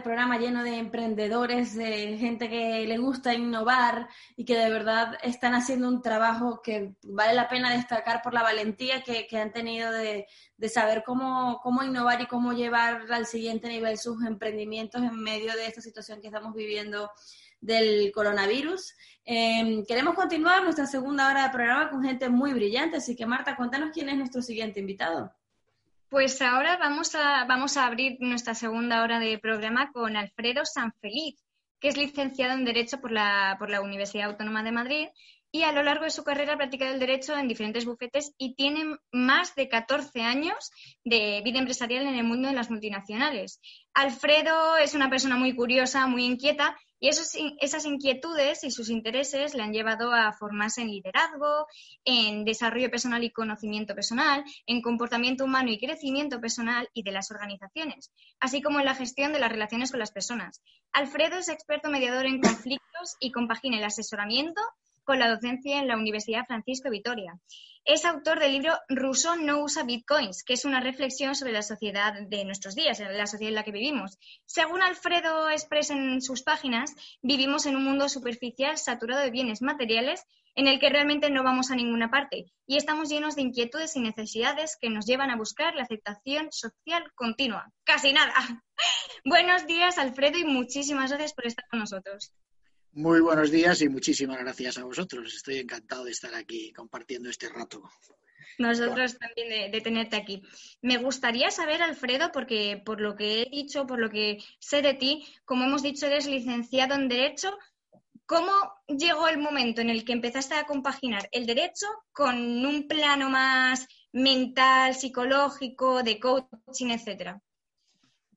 de programa lleno de emprendedores, de gente que le gusta innovar y que de verdad están haciendo un trabajo que vale la pena destacar por la valentía que, han tenido de, saber cómo, cómo innovar y cómo llevar al siguiente nivel sus emprendimientos en medio de esta situación que estamos viviendo del coronavirus. Em, queremos continuar nuestra segunda hora de programa con gente muy brillante, así que Marta, cuéntanos quién es nuestro siguiente invitado. Pues ahora vamos a, vamos a abrir nuestra segunda hora de programa con Alfredo Sanfeliz, que es licenciado en Derecho por la, por la Universidad Autónoma de Madrid y a lo largo de su carrera ha practicado el derecho en diferentes bufetes y tiene más de 14 años de vida empresarial en el mundo de las multinacionales. Alfredo es una persona muy curiosa, muy inquieta y esas inquietudes y sus intereses le han llevado a formarse en liderazgo, en desarrollo personal y conocimiento personal, en comportamiento humano y crecimiento personal y de las organizaciones, así como en la gestión de las relaciones con las personas. Alfredo es experto mediador en conflictos y compagina el asesoramiento con la docencia en la Universidad Francisco Vitoria. Es autor del libro Rousseau no usa bitcoins, que es una reflexión sobre la sociedad de nuestros días, la sociedad en la que vivimos. Según Alfredo expresa en sus páginas, vivimos en un mundo superficial saturado de bienes materiales en el que realmente no vamos a ninguna parte y estamos llenos de inquietudes y necesidades que nos llevan a buscar la aceptación social continua. Casi nada. Buenos días, Alfredo, y muchísimas gracias por estar con nosotros. Muy buenos días y muchísimas gracias a vosotros. Estoy encantado de estar aquí compartiendo este rato. Nosotros también de, tenerte aquí. Me gustaría saber, Alfredo, porque por lo que he dicho, por lo que sé de ti, como hemos dicho, eres licenciado en Derecho. ¿Cómo llegó el momento en el que empezaste a compaginar el derecho con un plano más mental, psicológico, de coaching, etcétera?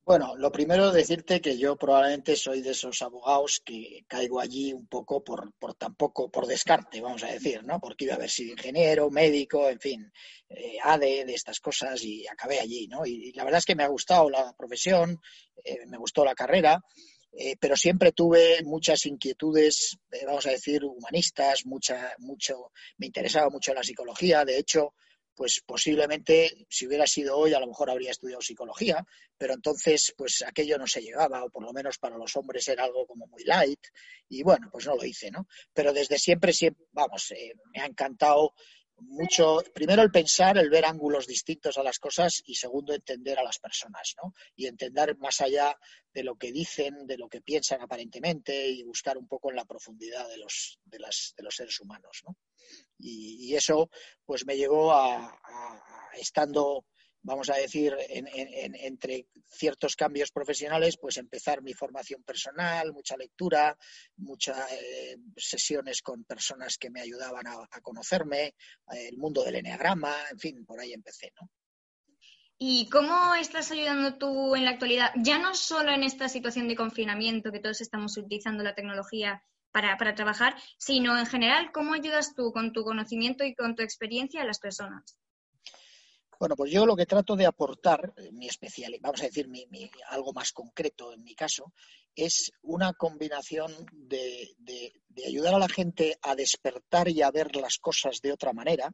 Bueno, lo primero decirte que yo probablemente soy de esos abogados que caigo allí un poco por, por tampoco, por descarte, vamos a decir, ¿no? Porque iba a haber sido ingeniero, médico, en fin, eh, ADE, de estas cosas y acabé allí, ¿no? Y, la verdad es que me ha gustado la profesión, eh, me gustó la carrera, eh, pero siempre tuve muchas inquietudes, vamos a decir, humanistas, mucha, mucho, me interesaba mucho la psicología, de hecho, pues posiblemente si hubiera sido hoy a lo mejor habría estudiado psicología, pero entonces pues aquello no se llevaba, o por lo menos para los hombres era algo como muy light, y bueno, pues no lo hice, ¿no? Pero desde siempre, siempre vamos, eh, me ha encantado mucho, primero el pensar, el ver ángulos distintos a las cosas y segundo entender a las personas, ¿no? Y entender más allá de lo que dicen, de lo que piensan aparentemente y buscar un poco en la profundidad de los, de las, de los seres humanos, ¿no? Y, eso pues me llevó a estando vamos a decir, entre ciertos cambios profesionales, pues empezar mi formación personal, mucha lectura, muchas eh, sesiones con personas que me ayudaban a, conocerme, eh, el mundo del enneagrama, en fin, por ahí empecé, ¿no? ¿Y cómo estás ayudando tú en la actualidad, ya no solo en esta situación de confinamiento, que todos estamos utilizando la tecnología para, para trabajar, sino en general, cómo ayudas tú con tu conocimiento y con tu experiencia a las personas? Bueno, pues yo lo que trato de aportar, eh, mi especial, vamos a decir algo más concreto en mi caso, es una combinación de, ayudar a la gente a despertar y a ver las cosas de otra manera,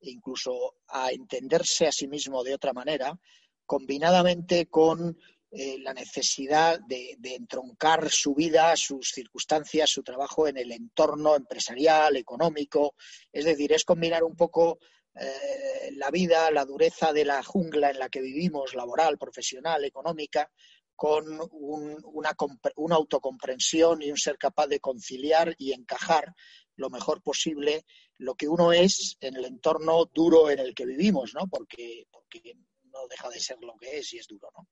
e incluso a entenderse a sí mismo de otra manera, combinadamente con eh, la necesidad de, entroncar su vida, sus circunstancias, su trabajo en el entorno empresarial, económico. Es decir, es combinar un poco eh, la vida, la dureza de la jungla en la que vivimos, laboral, profesional, económica, con una, una, autocomprensión y un ser capaz de conciliar y encajar lo mejor posible lo que uno es en el entorno duro en el que vivimos, ¿no? Porque, porque no deja de ser lo que es y es duro, ¿no?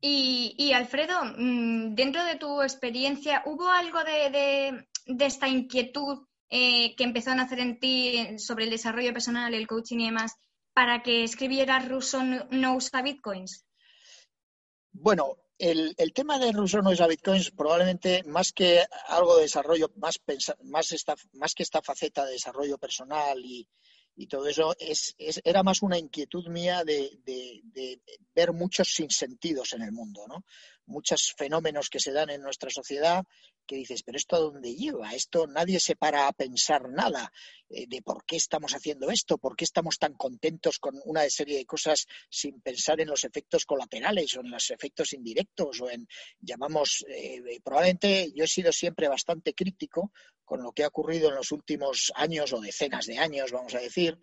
Y, y Alfredo, mm, dentro de tu experiencia, ¿hubo algo de, de esta inquietud eh, que empezó a nacer en ti sobre el desarrollo personal, el coaching y demás, para que escribieras Russo no, usa bitcoins? Bueno, el, tema de Russo no usa bitcoins probablemente más que algo de desarrollo, más, más, esta, más que esta faceta de desarrollo personal y, todo eso, es, era más una inquietud mía de, de, ver muchos sinsentidos en el mundo, ¿no? Muchos fenómenos que se dan en nuestra sociedad que dices, pero esto a dónde lleva? Esto nadie se para a pensar nada eh, de por qué estamos haciendo esto, por qué estamos tan contentos con una serie de cosas sin pensar en los efectos colaterales o en los efectos indirectos o en, llamamos, eh, probablemente yo he sido siempre bastante crítico con lo que ha ocurrido en los últimos años o decenas de años, vamos a decir,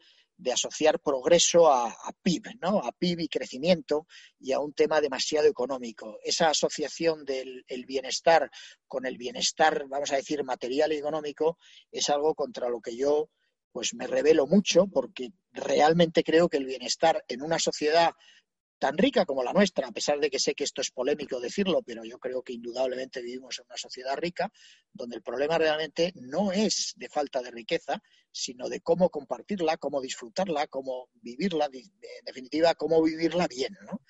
de asociar progreso a, PIB, ¿no? A PIB y crecimiento y a un tema demasiado económico. Esa asociación del bienestar con el bienestar, vamos a decir, material y económico, es algo contra lo que yo pues me revelo mucho porque realmente creo que el bienestar en una sociedad tan rica como la nuestra, a pesar de que sé que esto es polémico decirlo, pero yo creo que indudablemente vivimos en una sociedad rica, donde el problema realmente no es de falta de riqueza, sino de cómo compartirla, cómo disfrutarla, cómo vivirla, en definitiva, cómo vivirla bien, ¿no?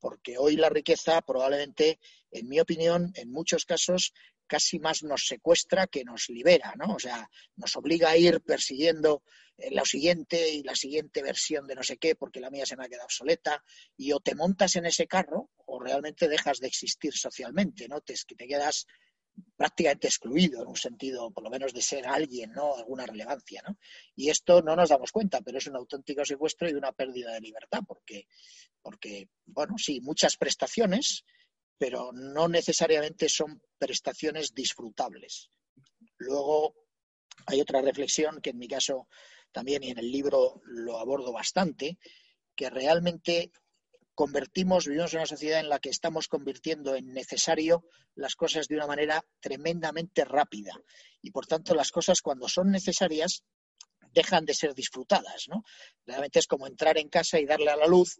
Porque hoy la riqueza probablemente, en mi opinión, en muchos casos casi más nos secuestra que nos libera, ¿no? O sea, nos obliga a ir persiguiendo eh, la siguiente y la siguiente versión de no sé qué porque la mía se me ha quedado obsoleta y o te montas en ese carro o realmente dejas de existir socialmente, ¿no? Te, te quedas prácticamente excluido en un sentido, por lo menos, de ser alguien, ¿no? Alguna relevancia, ¿no? Y esto no nos damos cuenta, pero es un auténtico secuestro y una pérdida de libertad, porque, porque bueno, sí, muchas prestaciones, pero no necesariamente son prestaciones disfrutables. Luego hay otra reflexión que en mi caso también y en el libro lo abordo bastante, que realmente convertimos, vivimos en una sociedad en la que estamos convirtiendo en necesario las cosas de una manera tremendamente rápida. Y por tanto, las cosas cuando son necesarias dejan de ser disfrutadas, ¿no? Realmente es como entrar en casa y darle a la luz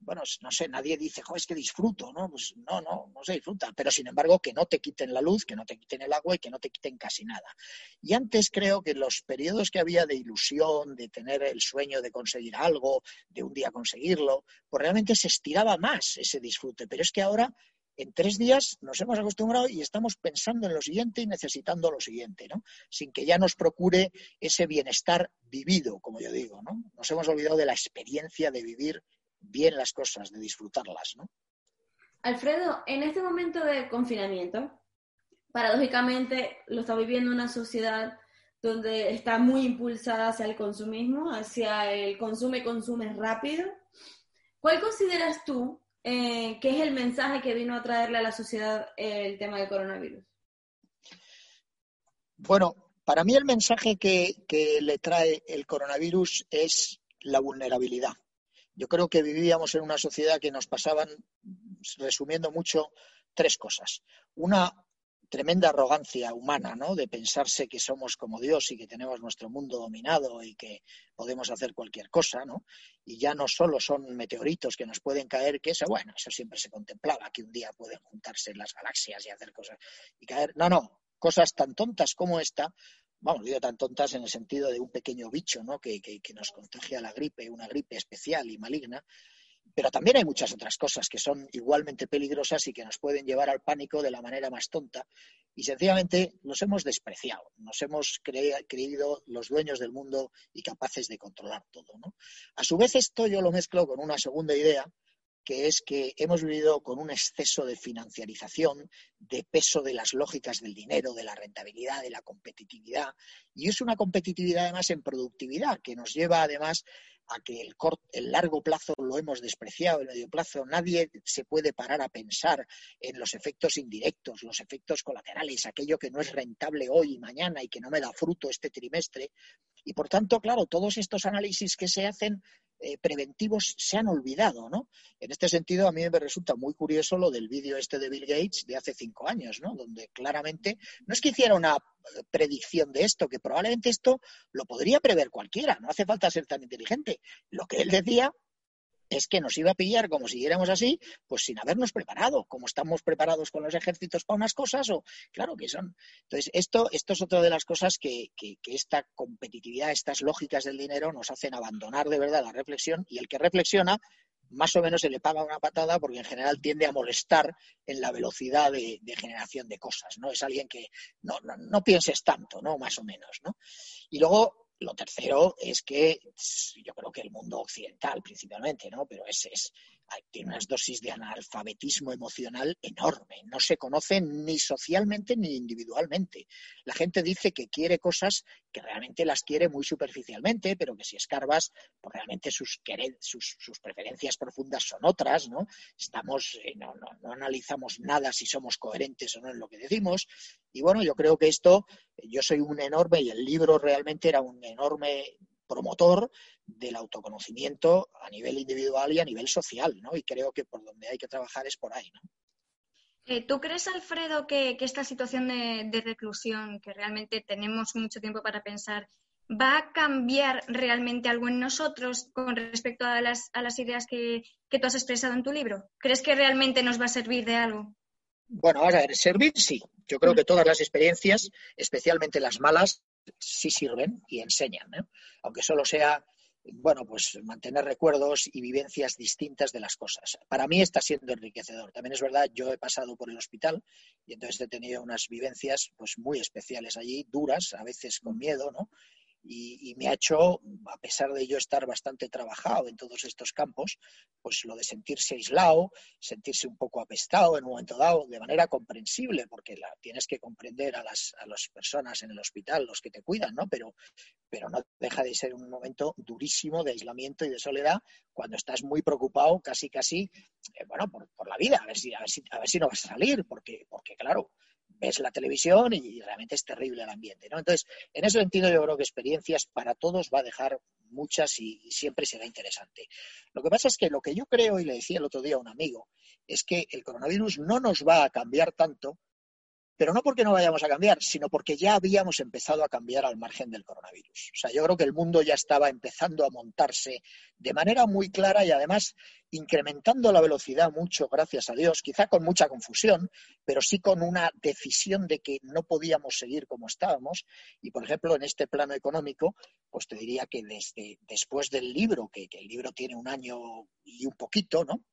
bueno, no sé, nadie dice, jo, es que disfruto, ¿no? Pues no, no, no se disfruta, pero sin embargo que no te quiten la luz, que no te quiten el agua y que no te quiten casi nada. Y antes creo que los periodos que había de ilusión, de tener el sueño de conseguir algo, de un día conseguirlo, pues realmente se estiraba más ese disfrute, pero es que ahora en tres días nos hemos acostumbrado y estamos pensando en lo siguiente y necesitando lo siguiente, ¿no? Sin que ya nos procure ese bienestar vivido, como yo digo, ¿no? Nos hemos olvidado de la experiencia de vivir bien las cosas, de disfrutarlas, ¿no? Alfredo, en este momento de confinamiento, paradójicamente lo está viviendo una sociedad donde está muy impulsada hacia el consumismo, hacia el consume, consume rápido. ¿Cuál consideras tú eh, que es el mensaje que vino a traerle a la sociedad el tema del coronavirus? Bueno, para mí el mensaje que le trae el coronavirus es la vulnerabilidad. Yo creo que vivíamos en una sociedad que nos pasaban, resumiendo mucho, tres cosas. Una tremenda arrogancia humana, ¿no? De pensarse que somos como Dios y que tenemos nuestro mundo dominado y que podemos hacer cualquier cosa, ¿no? Y ya no solo son meteoritos que nos pueden caer, que eso, bueno, eso siempre se contemplaba, que un día pueden juntarse las galaxias y hacer cosas y caer. No, no, cosas tan tontas como esta vamos, digo tan tontas en el sentido de un pequeño bicho, ¿no? Que, nos contagia la gripe, una gripe especial y maligna. Pero también hay muchas otras cosas que son igualmente peligrosas y que nos pueden llevar al pánico de la manera más tonta. Y sencillamente nos hemos despreciado, nos hemos creído los dueños del mundo y capaces de controlar todo. ¿no? A su vez, esto yo lo mezclo con una segunda idea, que es que hemos vivido con un exceso de financiarización, de peso de las lógicas del dinero, de la rentabilidad, de la competitividad. Y es una competitividad además en productividad, que nos lleva además a que el, el largo plazo lo hemos despreciado, el medio plazo nadie se puede parar a pensar en los efectos indirectos, los efectos colaterales, aquello que no es rentable hoy y mañana y que no me da fruto este trimestre. Y por tanto, claro, todos estos análisis que se hacen eh, preventivos se han olvidado, ¿no? En este sentido, a mí me resulta muy curioso lo del vídeo este de Bill Gates de hace cinco años, ¿no? Donde claramente no es que hiciera una predicción de esto, que probablemente esto lo podría prever cualquiera, no hace falta ser tan inteligente. Lo que él decía es que nos iba a pillar como siguiéramos así, pues sin habernos preparado, como estamos preparados con los ejércitos para unas cosas, o claro que son. Entonces, esto, esto es otra de las cosas que, que, esta competitividad, estas lógicas del dinero nos hacen abandonar de verdad la reflexión y el que reflexiona más o menos se le paga una patada porque en general tiende a molestar en la velocidad de, generación de cosas, ¿no? Es alguien que no, no, no, pienses tanto, ¿no? Más o menos, ¿no? Y luego lo tercero es que yo creo que el mundo occidental principalmente, ¿no? Pero es, es tiene unas dosis de analfabetismo emocional enorme. No se conocen ni socialmente ni individualmente. La gente dice que quiere cosas que realmente las quiere muy superficialmente, pero que si escarbas, pues realmente sus, sus, preferencias profundas son otras, ¿no? Estamos, eh, no, no analizamos nada si somos coherentes o no en lo que decimos. Y bueno, yo creo que esto, yo soy un enorme, y el libro realmente era un enorme promotor del autoconocimiento a nivel individual y a nivel social, ¿no? Y creo que por donde hay que trabajar es por ahí, ¿no? Eh, ¿Tú crees, Alfredo, que, esta situación de, reclusión, que realmente tenemos mucho tiempo para pensar, va a cambiar realmente algo en nosotros con respecto a las, ideas que, que, tú has expresado en tu libro? ¿Crees que realmente nos va a servir de algo? Bueno, a ver, servir sí. Yo creo que todas las experiencias, especialmente las malas, sí sirven y enseñan, aunque solo sea bueno, pues mantener recuerdos y vivencias distintas de las cosas. Para mí está siendo enriquecedor. También es verdad, yo he pasado por el hospital y entonces he tenido unas vivencias pues muy especiales allí, duras, a veces con miedo, ¿no? Y, me ha hecho, a pesar de yo estar bastante trabajado en todos estos campos, pues lo de sentirse aislado, sentirse un poco apestado en un momento dado, de manera comprensible, porque la, tienes que comprender a las, a las personas en el hospital, los que te cuidan, ¿no? Pero, pero no deja de ser un momento durísimo de aislamiento y de soledad cuando estás muy preocupado, casi, casi, eh, bueno, por, por, la vida, a ver, si, a, ver si, a ver si no vas a salir, porque, porque claro, ves la televisión y realmente es terrible el ambiente, ¿no? Entonces, en ese sentido yo creo que experiencias para todos va a dejar muchas y, siempre será interesante. Lo que pasa es que lo que yo creo, y le decía el otro día a un amigo, es que el coronavirus no nos va a cambiar tanto pero no porque no vayamos a cambiar, sino porque ya habíamos empezado a cambiar al margen del coronavirus. O sea, yo creo que el mundo ya estaba empezando a montarse de manera muy clara y además incrementando la velocidad mucho, gracias a Dios, quizá con mucha confusión, pero sí con una decisión de que no podíamos seguir como estábamos. Y, por ejemplo, en este plano económico, pues te diría que desde después del libro, que, que el libro tiene un año y un poquito, ¿no?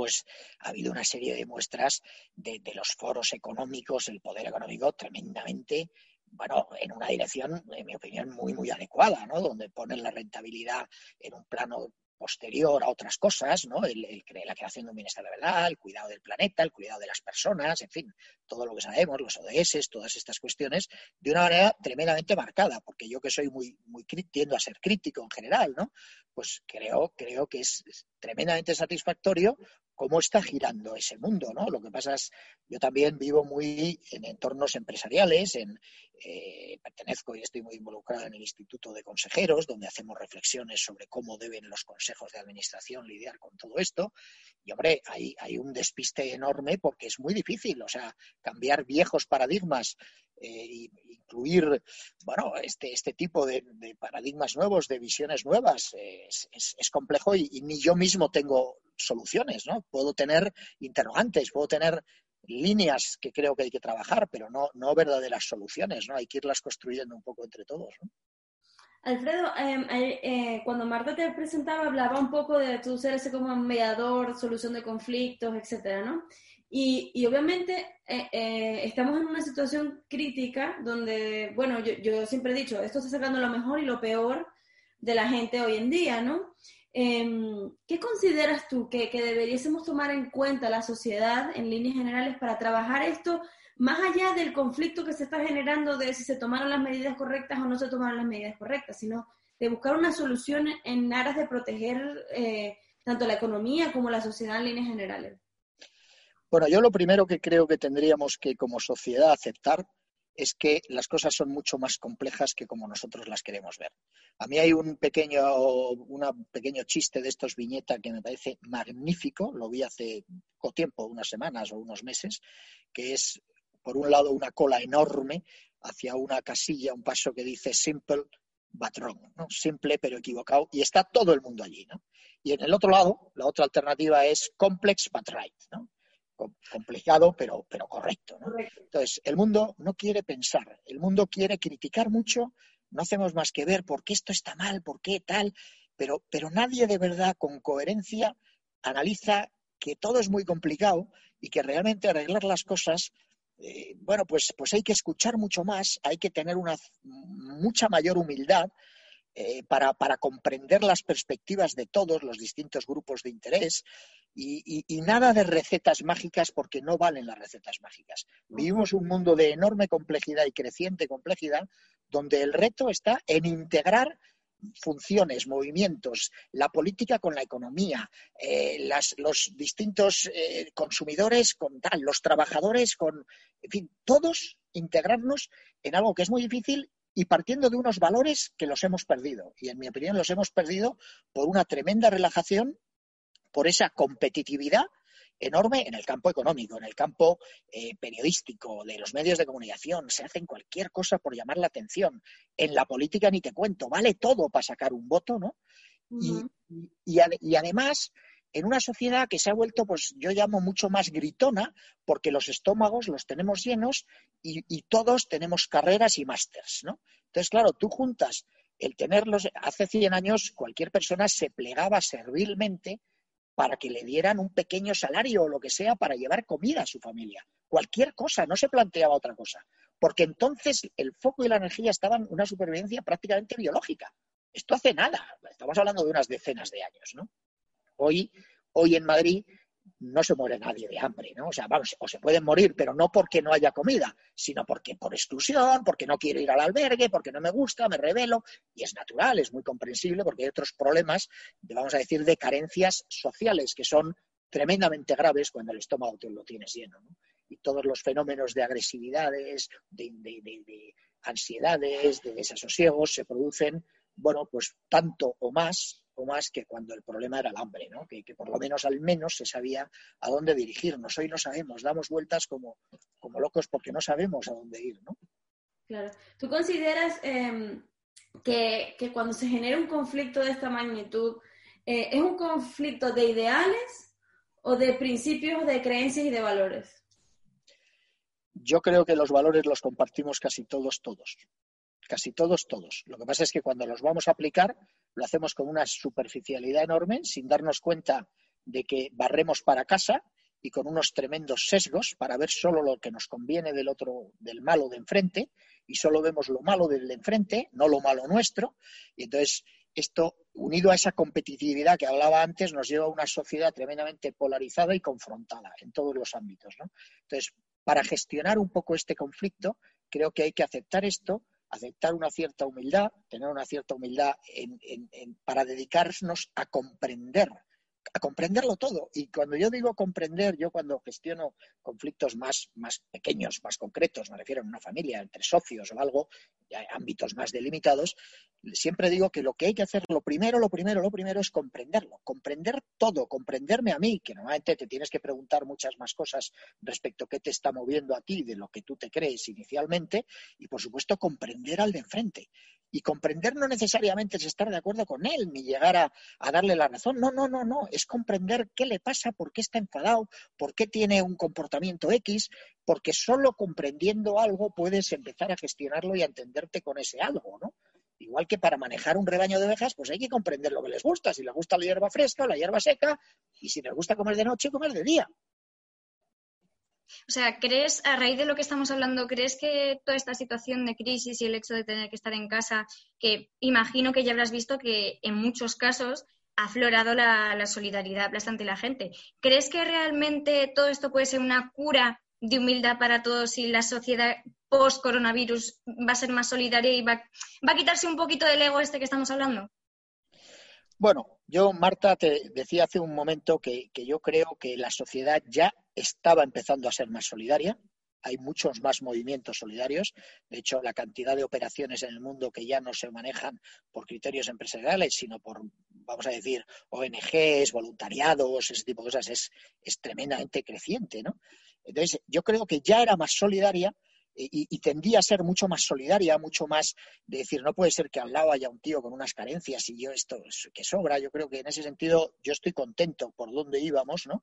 Pues ha habido una serie de muestras de, los foros económicos, el poder económico tremendamente bueno, en una dirección, en mi opinión, muy, muy adecuada, ¿no? Donde ponen la rentabilidad en un plano posterior a otras cosas, ¿no? El, la creación de un bienestar de verdad, el cuidado del planeta, el cuidado de las personas, en fin, todo lo que sabemos, los ODS, todas estas cuestiones, de una manera tremendamente marcada, porque yo que soy muy, muy tiendo a ser crítico en general, ¿no? Pues creo, creo que es tremendamente satisfactorio cómo está girando ese mundo, ¿no? Lo que pasa es, yo también vivo muy en entornos empresariales, eh, pertenezco y estoy muy involucrado en el Instituto de Consejeros, donde hacemos reflexiones sobre cómo deben los consejos de administración lidiar con todo esto. Y hombre, hay, hay un despiste enorme porque es muy difícil, o sea, cambiar viejos paradigmas e incluir bueno, este, este tipo de, paradigmas nuevos, de visiones nuevas, es, complejo y, ni yo mismo tengo soluciones, ¿no? Puedo tener interrogantes, puedo tener líneas que creo que hay que trabajar, pero no, no verdaderas soluciones, ¿no? Hay que irlas construyendo un poco entre todos. Alfredo, em, eh, cuando Marta te presentaba, hablaba un poco de tu ser ese como mediador, solución de conflictos, etcétera, ¿no? Y, obviamente eh, eh, estamos en una situación crítica donde, bueno, yo, siempre he dicho, esto está sacando lo mejor y lo peor de la gente hoy en día, ¿no? Em, ¿Qué consideras tú que, que, deberíamos tomar en cuenta la sociedad en líneas generales para trabajar esto más allá del conflicto que se está generando de si se tomaron las medidas correctas o no se tomaron las medidas correctas, sino de buscar una solución en aras de proteger eh, tanto la economía como la sociedad en líneas generales? Bueno, yo lo primero que creo que tendríamos que como sociedad aceptar es que las cosas son mucho más complejas que como nosotros las queremos ver. A mí hay un pequeño, pequeño chiste de estos viñetas que me parece magnífico, lo vi hace poco tiempo, unas semanas o unos meses, que es, por un lado, una cola enorme hacia una casilla, un paso que dice simple but wrong, ¿no? simple pero equivocado, y está todo el mundo allí. ¿no? Y en el otro lado, la otra alternativa es complex but right. ¿no? Complicado, pero, pero correcto, Entonces, el mundo no quiere pensar, el mundo quiere criticar mucho, no hacemos más que ver por qué esto está mal, por qué tal, pero, pero nadie de verdad con coherencia analiza que todo es muy complicado y que realmente arreglar las cosas, eh, bueno, pues, pues hay que escuchar mucho más, hay que tener una mucha mayor humildad eh, para, comprender las perspectivas de todos los distintos grupos de interés y, nada de recetas mágicas porque no valen las recetas mágicas. Vivimos un mundo de enorme complejidad y creciente complejidad donde el reto está en integrar funciones, movimientos, la política con la economía, eh, los distintos eh, consumidores con tal, los trabajadores con, en fin, todos integrarnos en algo que es muy difícil y partiendo de unos valores que los hemos perdido. Y en mi opinión los hemos perdido por una tremenda relajación, por esa competitividad enorme en el campo económico, en el campo eh, periodístico, de los medios de comunicación. Se hacen cualquier cosa por llamar la atención. En la política ni te cuento, vale todo para sacar un voto, ¿no? y, además, en una sociedad que se ha vuelto, pues yo llamo mucho más gritona, porque los estómagos los tenemos llenos y, todos tenemos carreras y másters, ¿no? Entonces, claro, tú juntas el tenerlos, hace 100 años cualquier persona se plegaba servilmente para que le dieran un pequeño salario o lo que sea para llevar comida a su familia. Cualquier cosa, no se planteaba otra cosa. Porque entonces el foco y la energía estaban en una supervivencia prácticamente biológica. Esto hace nada, estamos hablando de unas decenas de años, ¿no? Hoy, hoy en Madrid no se muere nadie de hambre, ¿no? O sea, vamos, o se pueden morir, pero no porque no haya comida, sino porque por exclusión, porque no quiero ir al albergue, porque no me gusta, me revelo, y es natural, es muy comprensible, porque hay otros problemas, vamos a decir, de carencias sociales que son tremendamente graves cuando el estómago lo tienes lleno, ¿no? Y todos los fenómenos de agresividades, de, de ansiedades, de desasosiegos se producen, bueno, pues tanto o más más que cuando el problema era el hambre, ¿no? que, por lo menos al menos se sabía a dónde dirigirnos. Hoy no sabemos, damos vueltas como, como locos porque no sabemos a dónde ir. ¿no? Claro. ¿Tú consideras em, que, cuando se genera un conflicto de esta magnitud, eh, es un conflicto de ideales o de principios, de creencias y de valores? Yo creo que los valores los compartimos casi todos, todos. Casi todos, todos. Lo que pasa es que cuando los vamos a aplicar, lo hacemos con una superficialidad enorme, sin darnos cuenta de que barremos para casa y con unos tremendos sesgos para ver solo lo que nos conviene del otro, del malo de enfrente, y solo vemos lo malo del de enfrente, no lo malo nuestro. Y entonces, esto, unido a esa competitividad que hablaba antes, nos lleva a una sociedad tremendamente polarizada y confrontada en todos los ámbitos. Entonces, para gestionar un poco este conflicto, creo que hay que aceptar esto, aceptar una cierta humildad, tener una cierta humildad para dedicarnos a comprender a comprenderlo todo. Y cuando yo digo comprender, yo cuando gestiono conflictos más, más pequeños, más concretos, me refiero a una familia, entre socios o algo, ámbitos más delimitados, siempre digo que lo que hay que hacer, lo primero, lo primero, lo primero es comprenderlo, comprender todo, comprenderme a mí, que normalmente te tienes que preguntar muchas más cosas respecto a qué te está moviendo a ti de lo que tú te crees inicialmente, y por supuesto comprender al de enfrente. Y comprender no necesariamente es estar de acuerdo con él, ni llegar a, darle la razón. No, no, no, no. Es comprender qué le pasa, por qué está enfadado, por qué tiene un comportamiento X, porque solo comprendiendo algo puedes empezar a gestionarlo y a entenderte con ese algo, ¿no? Igual que para manejar un rebaño de ovejas, pues hay que comprender lo que les gusta, si les gusta la hierba fresca o la hierba seca, y si les gusta comer de noche, comer de día. O sea, ¿crees, a raíz de lo que estamos hablando, crees que toda esta situación de crisis y el hecho de tener que estar en casa, que imagino que ya habrás visto que en muchos casos ha aflorado la, solidaridad bastante la gente, ¿crees que realmente todo esto puede ser una cura de humildad para todos y la sociedad post-coronavirus va a ser más solidaria y va, va a quitarse un poquito del ego este que estamos hablando? Bueno, yo, Marta, te decía hace un momento que, yo creo que la sociedad ya estaba empezando a ser más solidaria. Hay muchos más movimientos solidarios. De hecho, la cantidad de operaciones en el mundo que ya no se manejan por criterios empresariales, sino por, vamos a decir, ONGs, voluntariados, ese tipo de cosas, es, es tremendamente creciente. ¿no? Entonces, yo creo que ya era más solidaria y, tendía a ser mucho más solidaria, mucho más de decir, no puede ser que al lado haya un tío con unas carencias y yo esto que sobra. Yo creo que en ese sentido yo estoy contento por dónde íbamos, ¿no?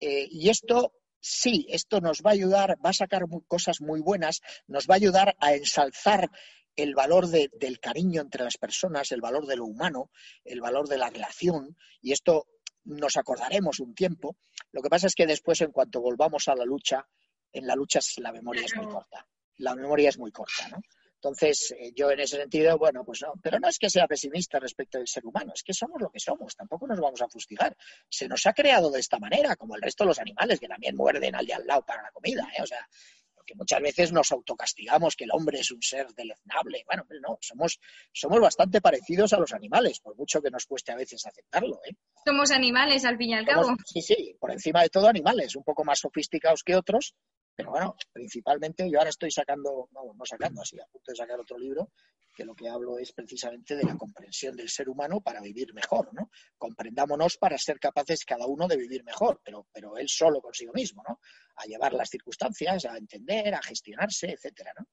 Eh, y esto sí, esto nos va a ayudar, va a sacar cosas muy buenas, nos va a ayudar a ensalzar el valor del cariño entre las personas, el valor de lo humano, el valor de la relación, y esto nos acordaremos un tiempo. Lo que pasa es que después, en cuanto volvamos a la lucha, en la lucha la memoria es muy corta. La memoria es muy corta, ¿no? Entonces, eh, yo en ese sentido, bueno, pues no, pero no es que sea pesimista respecto del ser humano, es que somos lo que somos, tampoco nos vamos a fustigar. Se nos ha creado de esta manera, como el resto de los animales, que también muerden al de al lado para la comida, ¿eh? O sea, porque muchas veces nos autocastigamos que el hombre es un ser deleznable. Bueno, pues no, somos, somos bastante parecidos a los animales, por mucho que nos cueste a veces aceptarlo. ¿eh? Somos animales, al fin y al cabo. Sí, sí, por encima de todo animales, un poco más sofisticados que otros, pero bueno, principalmente yo ahora estoy sacando, no, no sacando así, a punto de sacar otro libro, que lo que hablo es precisamente de la comprensión del ser humano para vivir mejor, ¿no? Comprendámonos para ser capaces cada uno de vivir mejor, pero, pero él solo consigo mismo, ¿no? A llevar las circunstancias, a entender, a gestionarse, etcétera, ¿no?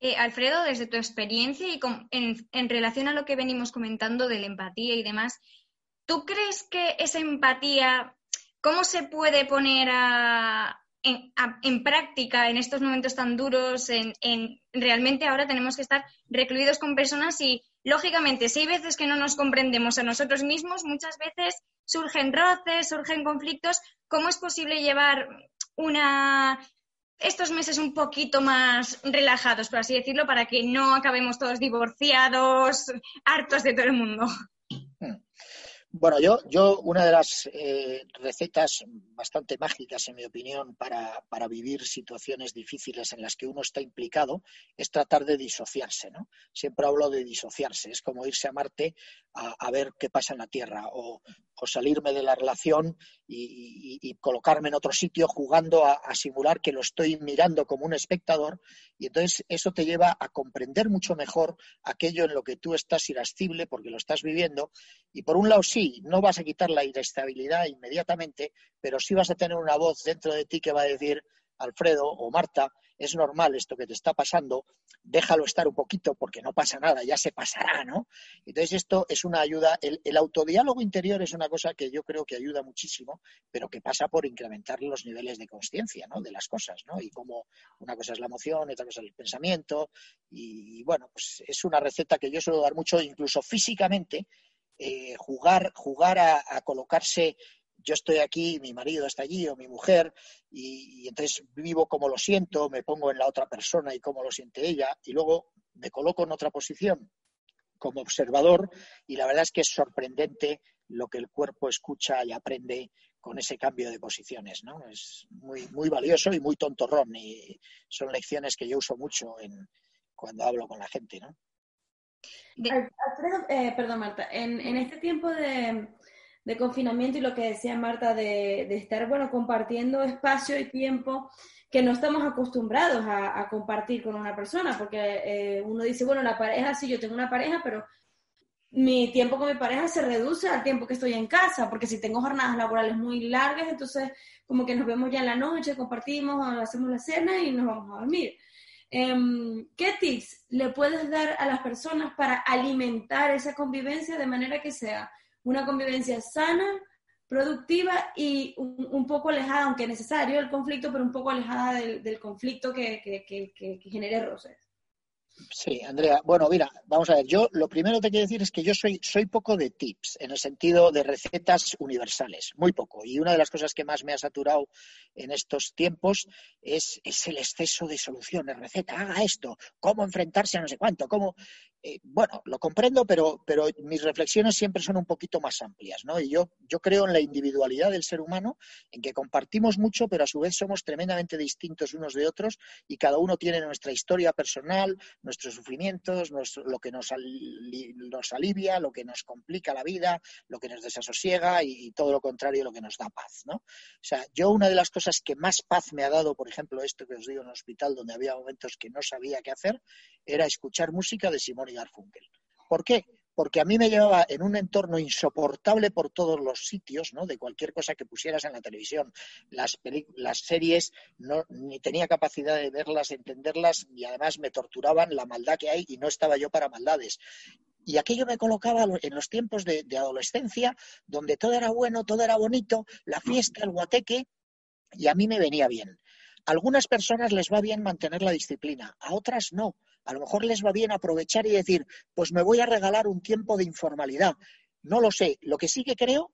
Eh, Alfredo, desde tu experiencia y en, en relación a lo que venimos comentando de la empatía y demás, ¿tú crees que esa empatía, cómo se puede poner a, en, práctica en estos momentos tan duros, en, realmente ahora tenemos que estar recluidos con personas y, lógicamente, si hay veces que no nos comprendemos a nosotros mismos, muchas veces surgen roces, surgen conflictos. ¿Cómo es posible llevar una estos meses un poquito más relajados, por así decirlo, para que no acabemos todos divorciados, hartos de todo el mundo? Bueno, yo, yo una de las eh, recetas bastante mágicas, en mi opinión, para, para, vivir situaciones difíciles en las que uno está implicado es tratar de disociarse, ¿no? Siempre hablo de disociarse, es como irse a Marte a, ver qué pasa en la Tierra o, salirme de la relación y, colocarme en otro sitio jugando a, simular que lo estoy mirando como un espectador y entonces eso te lleva a comprender mucho mejor aquello en lo que tú estás irascible porque lo estás viviendo. Y por un lado sí, no vas a quitar la inestabilidad inmediatamente, pero sí vas a tener una voz dentro de ti que va a decir Alfredo o Marta, es normal esto que te está pasando, déjalo estar un poquito porque no pasa nada, ya se pasará, ¿no? Entonces esto es una ayuda, el, autodiálogo interior es una cosa que yo creo que ayuda muchísimo, pero que pasa por incrementar los niveles de conciencia, ¿no? De las cosas, ¿no? Y como una cosa es la emoción, otra cosa es el pensamiento, y, bueno, pues es una receta que yo suelo dar mucho, incluso físicamente, eh, jugar, jugar a colocarse yo estoy aquí, mi marido está allí o mi mujer, y, entonces vivo como lo siento, me pongo en la otra persona y cómo lo siente ella, y luego me coloco en otra posición como observador, y la verdad es que es sorprendente lo que el cuerpo escucha y aprende con ese cambio de posiciones, ¿no? Es muy, muy valioso y muy tontorrón, y son lecciones que yo uso mucho en, cuando hablo con la gente, ¿no? Alfredo, eh, perdón Marta, en, en este tiempo de, de confinamiento y lo que decía Marta de, estar, bueno, compartiendo espacio y tiempo que no estamos acostumbrados a, compartir con una persona, porque eh, uno dice, bueno, la pareja, sí, yo tengo una pareja, pero mi tiempo con mi pareja se reduce al tiempo que estoy en casa, porque si tengo jornadas laborales muy largas, entonces como que nos vemos ya en la noche, compartimos, hacemos la cena y nos vamos a dormir. Em, ¿Qué tips le puedes dar a las personas para alimentar esa convivencia de manera que sea una convivencia sana, productiva y un, poco alejada, aunque necesario el conflicto, pero un poco alejada del, conflicto que, genere roces. Sí, Andrea. Bueno, mira, vamos a ver. Yo lo primero que quiero decir es que yo soy, soy poco de tips, en el sentido de recetas universales, muy poco. Y una de las cosas que más me ha saturado en estos tiempos es, es el exceso de soluciones. Receta, haga esto, cómo enfrentarse a no sé cuánto, cómo. Eh, bueno, lo comprendo, pero, pero mis reflexiones siempre son un poquito más amplias, ¿no? Y yo, yo creo en la individualidad del ser humano, en que compartimos mucho, pero a su vez somos tremendamente distintos unos de otros y cada uno tiene nuestra historia personal, nuestros sufrimientos, lo que nos, alivia, lo que nos complica la vida, lo que nos desasosiega y, todo lo contrario, lo que nos da paz, ¿no? O sea, yo una de las cosas que más paz me ha dado, por ejemplo, esto que os digo en el hospital, donde había momentos que no sabía qué hacer, era escuchar música de Simón y Garfunkel. ¿Por qué? Porque a mí me llevaba en un entorno insoportable por todos los sitios, ¿no? De cualquier cosa que pusieras en la televisión. Las, las series no, ni tenía capacidad de verlas, entenderlas, y además me torturaban la maldad que hay y no estaba yo para maldades. Y aquello me colocaba en los tiempos de, de adolescencia, donde todo era bueno, todo era bonito, la fiesta, el guateque, y a mí me venía bien. A algunas personas les va bien mantener la disciplina, a otras no. A lo mejor les va bien aprovechar y decir, pues me voy a regalar un tiempo de informalidad. No lo sé. Lo que sí que creo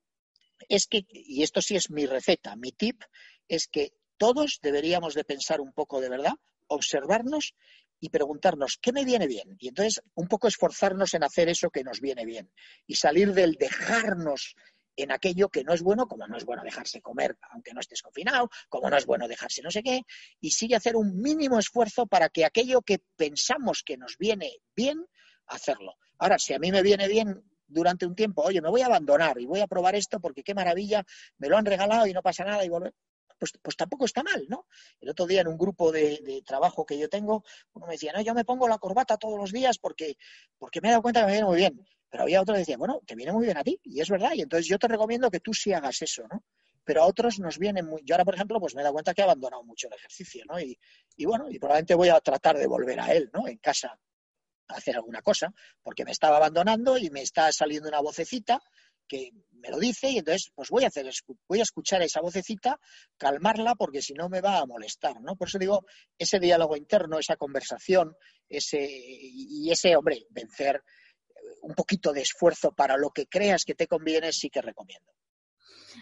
es que, y esto sí es mi receta, mi tip, es que todos deberíamos de pensar un poco de verdad, observarnos y preguntarnos, ¿qué me viene bien? Y entonces un poco esforzarnos en hacer eso que nos viene bien y salir del dejarnos en aquello que no es bueno, como no es bueno dejarse comer aunque no estés confinado, como no es bueno dejarse no sé qué, y sigue hacer un mínimo esfuerzo para que aquello que pensamos que nos viene bien, hacerlo. Ahora, si a mí me viene bien durante un tiempo, oye, me voy a abandonar y voy a probar esto porque qué maravilla, me lo han regalado y no pasa nada y volver. Pues, pues tampoco está mal, ¿no? El otro día en un grupo de, trabajo que yo tengo, uno me decía, no, yo me pongo la corbata todos los días porque, porque me he dado cuenta que me viene muy bien. Pero había otro que decía, bueno, te viene muy bien a ti, y es verdad, y entonces yo te recomiendo que tú sí hagas eso, ¿no? Pero a otros nos viene muy... Yo ahora, por ejemplo, pues me he dado cuenta que he abandonado mucho el ejercicio, ¿no? Y, y bueno, y probablemente voy a tratar de volver a él, ¿no? En casa a hacer alguna cosa, porque me estaba abandonando y me está saliendo una vocecita que me lo dice y entonces pues voy a hacer voy a escuchar esa vocecita, calmarla porque si no me va a molestar, ¿no? Por eso digo, ese diálogo interno, esa conversación, ese y ese hombre, vencer un poquito de esfuerzo para lo que creas que te conviene, sí que recomiendo.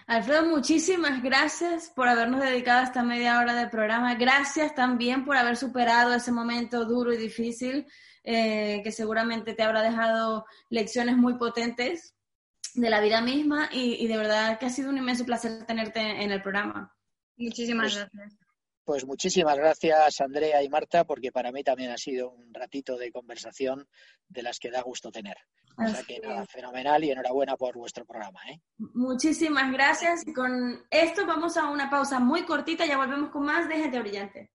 Alfredo, muchísimas gracias por habernos dedicado esta media hora del programa. Gracias también por haber superado ese momento duro y difícil eh, que seguramente te habrá dejado lecciones muy potentes de la vida misma y, de verdad que ha sido un inmenso placer tenerte en el programa. Muchísimas pues gracias. Pues muchísimas gracias, Andrea y Marta, porque para mí también ha sido un ratito de conversación de las que da gusto tener. O sea que nada, fenomenal y enhorabuena por vuestro programa. ¿eh? Muchísimas gracias. Y con esto vamos a una pausa muy cortita, ya volvemos con más de Gente Brillante.